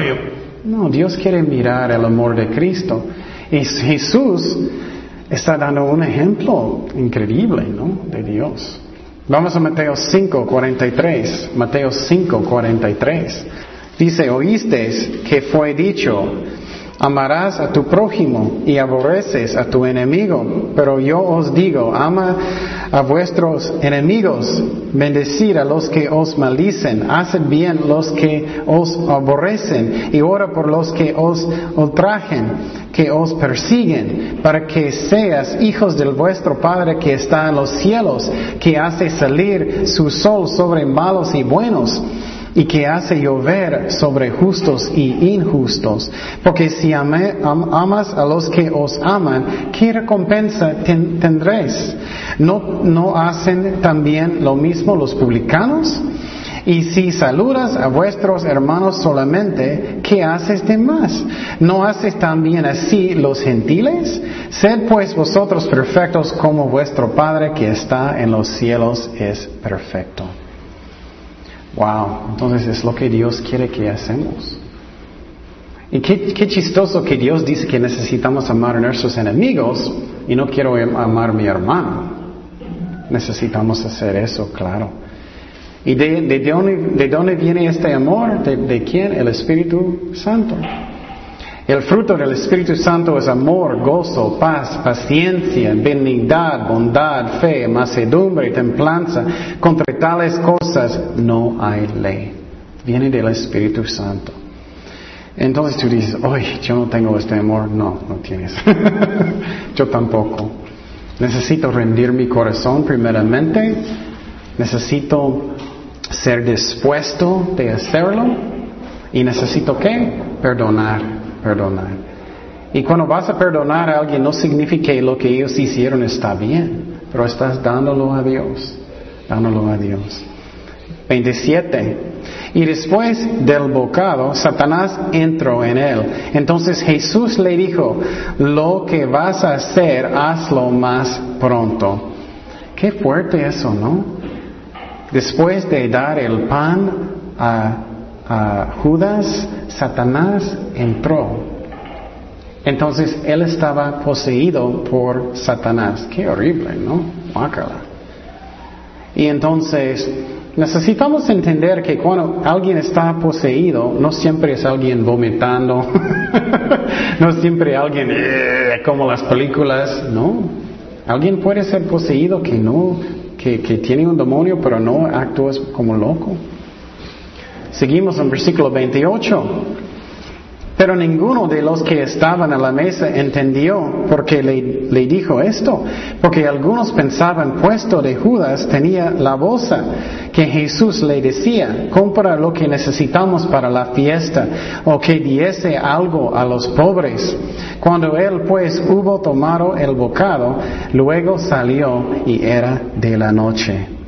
no, Dios quiere mirar el amor de Cristo. Y Jesús está dando un ejemplo increíble, ¿no? De Dios. Vamos a Mateo 5, 43. Mateo 5, 43. Dice, oísteis que fue dicho, amarás a tu prójimo y aborreces a tu enemigo. Pero yo os digo, ama a vuestros enemigos, bendecir a los que os maldicen, haced bien los que os aborrecen y ora por los que os ultrajen que os persiguen, para que seas hijos del vuestro Padre que está en los cielos, que hace salir su sol sobre malos y buenos, y que hace llover sobre justos y injustos. Porque si amas a los que os aman, ¿qué recompensa tendréis? ¿No, ¿No hacen también lo mismo los publicanos? Y si saludas a vuestros hermanos solamente, ¿qué haces de más? ¿No haces también así los gentiles? Sed pues vosotros perfectos como vuestro Padre que está en los cielos es perfecto. Wow, entonces es lo que Dios quiere que hacemos. Y qué, qué, chistoso que Dios dice que necesitamos amar a nuestros enemigos y no quiero amar a mi hermano. Necesitamos hacer eso, claro. ¿Y de, de, dónde, viene este amor? ¿De, quién? El Espíritu Santo. El fruto del Espíritu Santo es amor, gozo, paz, paciencia, benignidad, bondad, fe, macedumbre, templanza. Contra tales cosas no hay ley. Viene del Espíritu Santo. Entonces tú dices, oye, yo no tengo este amor. No, no tienes. yo tampoco. Necesito rendir mi corazón primeramente. Necesito ser dispuesto de hacerlo. Y necesito qué? Perdonar perdonar. Y cuando vas a perdonar a alguien no significa que lo que ellos hicieron está bien, pero estás dándolo a Dios, dándolo a Dios. 27. Y después del bocado, Satanás entró en él. Entonces Jesús le dijo, lo que vas a hacer, hazlo más pronto. Qué fuerte eso, ¿no? Después de dar el pan a, a Judas, Satanás entró. Entonces él estaba poseído por Satanás. Qué horrible, ¿no? Mácala. Y entonces necesitamos entender que cuando alguien está poseído, no siempre es alguien vomitando, no siempre alguien eh, como las películas, ¿no? Alguien puede ser poseído que no, que, que tiene un demonio, pero no actúa como loco. Seguimos en versículo 28. Pero ninguno de los que estaban a la mesa entendió por qué le, dijo esto, porque algunos pensaban, puesto de Judas tenía la bolsa que Jesús le decía, compra lo que necesitamos para la fiesta, o que diese algo a los pobres. Cuando él pues hubo tomado el bocado, luego salió y era de la noche.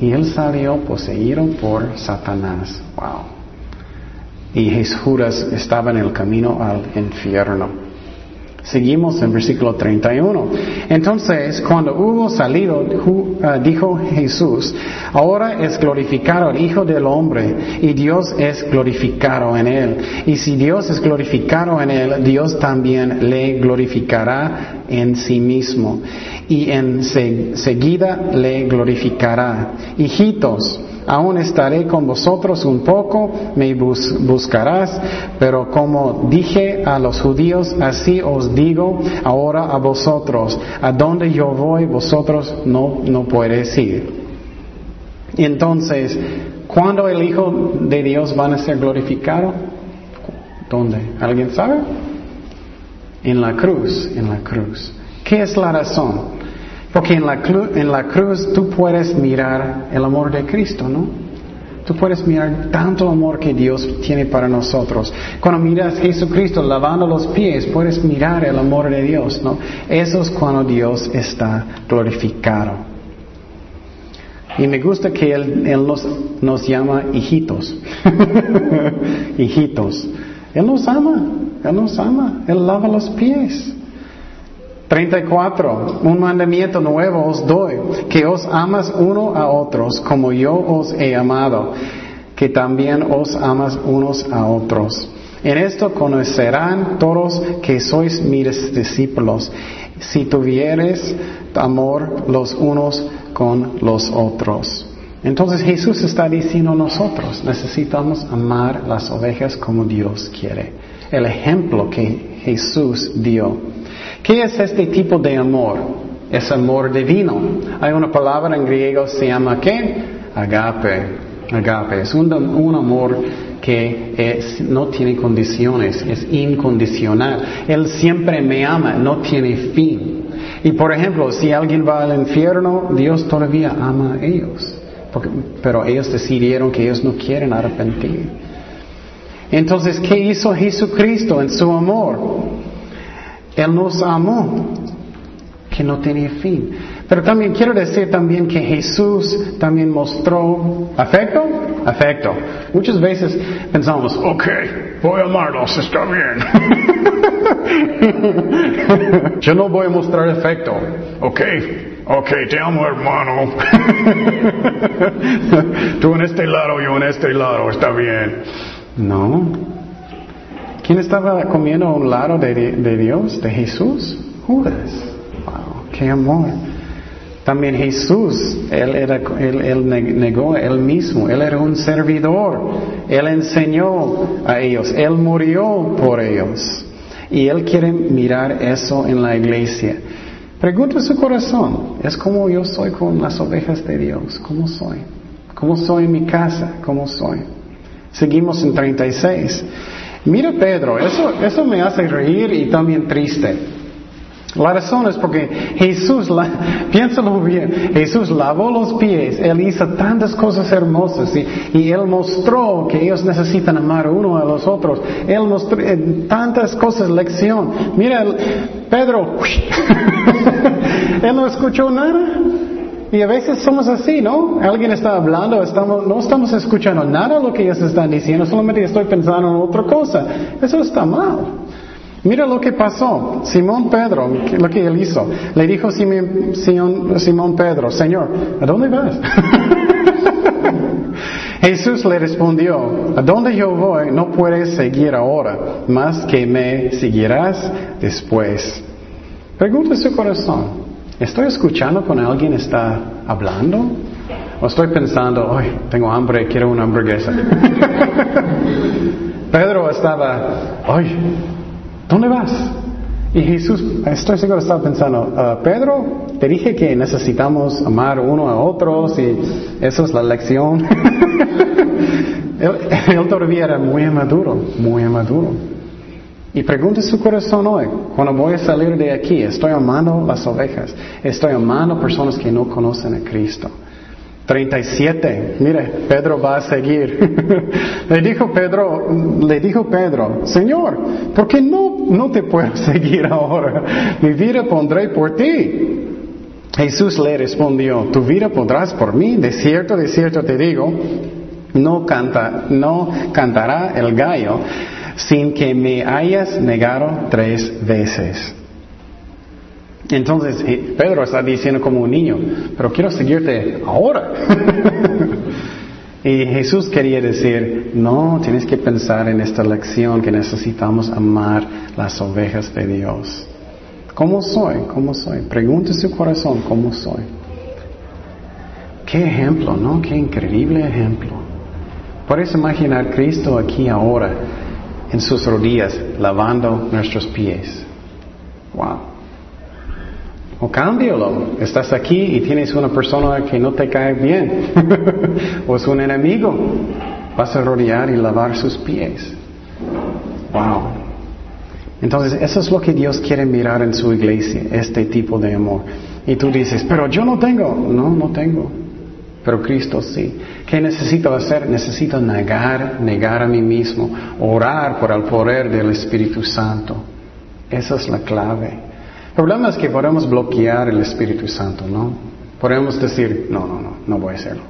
Y él salió poseído por Satanás. Wow y Jesús estaba en el camino al infierno. Seguimos en versículo 31. Entonces, cuando hubo salido, uh, dijo Jesús, ahora es glorificado el Hijo del Hombre y Dios es glorificado en él. Y si Dios es glorificado en él, Dios también le glorificará en sí mismo. Y en seguida le glorificará. Hijitos, aún estaré con vosotros un poco, me buscarás, pero como dije a los judíos, así os digo ahora a vosotros, a donde yo voy, vosotros no, no podéis ir. Entonces, ¿cuándo el Hijo de Dios va a ser glorificado? ¿Dónde? ¿Alguien sabe? En la cruz, en la cruz. ¿Qué es la razón? Porque en la, en la cruz tú puedes mirar el amor de Cristo, ¿no? Tú puedes mirar tanto amor que Dios tiene para nosotros. Cuando miras a Jesucristo lavando los pies, puedes mirar el amor de Dios, ¿no? Eso es cuando Dios está glorificado. Y me gusta que Él, nos, nos llama hijitos. hijitos. Él nos ama. Él nos ama. Él lava los pies. 34. Un mandamiento nuevo os doy, que os amas uno a otros como yo os he amado, que también os amas unos a otros. En esto conocerán todos que sois mis discípulos, si tuvieres amor los unos con los otros. Entonces Jesús está diciendo nosotros, necesitamos amar las ovejas como Dios quiere. El ejemplo que Jesús dio. ¿Qué es este tipo de amor? Es amor divino. Hay una palabra en griego, se llama ¿qué? Agape. Agape. Es un, amor que no tiene condiciones, es incondicional. Él siempre me ama, no tiene fin. Y por ejemplo, si alguien va al infierno, Dios todavía ama a ellos. pero ellos decidieron que ellos no quieren arrepentir. Entonces, ¿qué hizo Jesucristo en su amor? Él nos amó, que no tenía fin. Pero también quiero decir también que Jesús también mostró afecto, afecto. Muchas veces pensamos, ok, voy a amarlos, está bien. Yo no voy a mostrar afecto, ok, ok, te amo hermano. Tú en este lado, yo en este lado, está bien. No. ¿Quién estaba comiendo a un lado de, Dios, de Jesús? Judas. Wow, qué amor. También Jesús, él, era, él, negó él mismo, él era un servidor, él enseñó a ellos, él murió por ellos. Y Él quiere mirar eso en la iglesia. Pregunta su corazón, ¿es como yo soy con las ovejas de Dios? ¿Cómo soy? ¿Cómo soy en mi casa? ¿Cómo soy? Seguimos en 36. Mira Pedro, eso, eso me hace reír y también triste. La razón es porque Jesús, la, piénsalo bien, Jesús lavó los pies, Él hizo tantas cosas hermosas y, Él mostró que ellos necesitan amar uno a los otros. Él mostró eh, tantas cosas, lección. Mira, Pedro, Él no escuchó nada. Y a veces somos así, ¿no? Alguien está hablando, estamos, no estamos escuchando nada de lo que ellos están diciendo, solamente estoy pensando en otra cosa. Eso está mal. Mira lo que pasó. Simón Pedro, lo que él hizo. Le dijo Simón, Pedro, Señor, ¿a dónde vas? Jesús le respondió, a dónde yo voy no puedes seguir ahora, más que me seguirás después. Pregunta su corazón, ¿estoy escuchando cuando alguien está hablando? ¿O estoy pensando, ay, tengo hambre, quiero una hamburguesa? Pedro estaba, ay, ¿Dónde vas? Y Jesús, estoy seguro, estaba pensando, ah, Pedro, te dije que necesitamos amar uno a otros y eso es la lección. él, todavía era muy maduro, muy maduro. Y pregunte su corazón hoy, cuando voy a salir de aquí, ¿estoy amando las ovejas? ¿Estoy amando personas que no conocen a Cristo? 37. Mire, Pedro va a seguir. le dijo Pedro, le dijo Pedro, Señor, ¿por qué no, no te puedo seguir ahora? Mi vida pondré por ti. Jesús le respondió, tu vida pondrás por mí, de cierto, de cierto te digo, no canta, no cantará el gallo sin que me hayas negado tres veces. Entonces eh, Pedro está diciendo como un niño, pero quiero seguirte ahora. y Jesús quería decir, no, tienes que pensar en esta lección que necesitamos amar las ovejas de Dios. ¿Cómo soy? ¿Cómo soy? Pregunte su corazón, ¿cómo soy? Qué ejemplo, ¿no? Qué increíble ejemplo. Puedes imaginar Cristo aquí ahora, en sus rodillas, lavando nuestros pies. Wow. O cámbialo. Estás aquí y tienes una persona que no te cae bien. o es un enemigo. Vas a rodear y lavar sus pies. Wow. Entonces, eso es lo que Dios quiere mirar en su iglesia, este tipo de amor. Y tú dices, pero yo no tengo. No, no tengo. Pero Cristo sí. ¿Qué necesito hacer? Necesito negar, negar a mí mismo, orar por el poder del Espíritu Santo. Esa es la clave. El problema es que podemos bloquear el Espíritu Santo, ¿no? Podemos decir, no, no, no, no voy a hacerlo.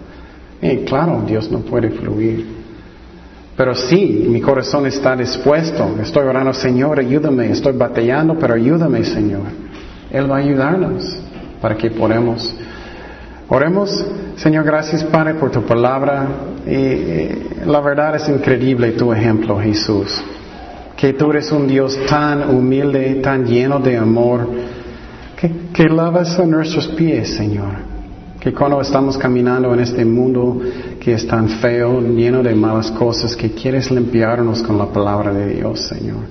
Y claro, Dios no puede fluir. Pero sí, mi corazón está dispuesto. Estoy orando, Señor, ayúdame. Estoy batallando, pero ayúdame, Señor. Él va a ayudarnos para que podamos. Oremos, Señor, gracias, Padre, por tu palabra. y la verdad es increíble tu ejemplo, Jesús que tú eres un Dios tan humilde, tan lleno de amor, que, lavas a nuestros pies, Señor. Que cuando estamos caminando en este mundo que es tan feo, lleno de malas cosas, que quieres limpiarnos con la palabra de Dios, Señor.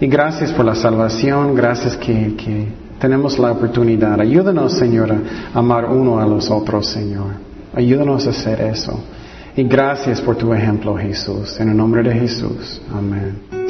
Y gracias por la salvación, gracias que, que tenemos la oportunidad. Ayúdanos, Señor, a amar uno a los otros, Señor. Ayúdanos a hacer eso. Y gracias por tu ejemplo, Jesús. En el nombre de Jesús. Amén.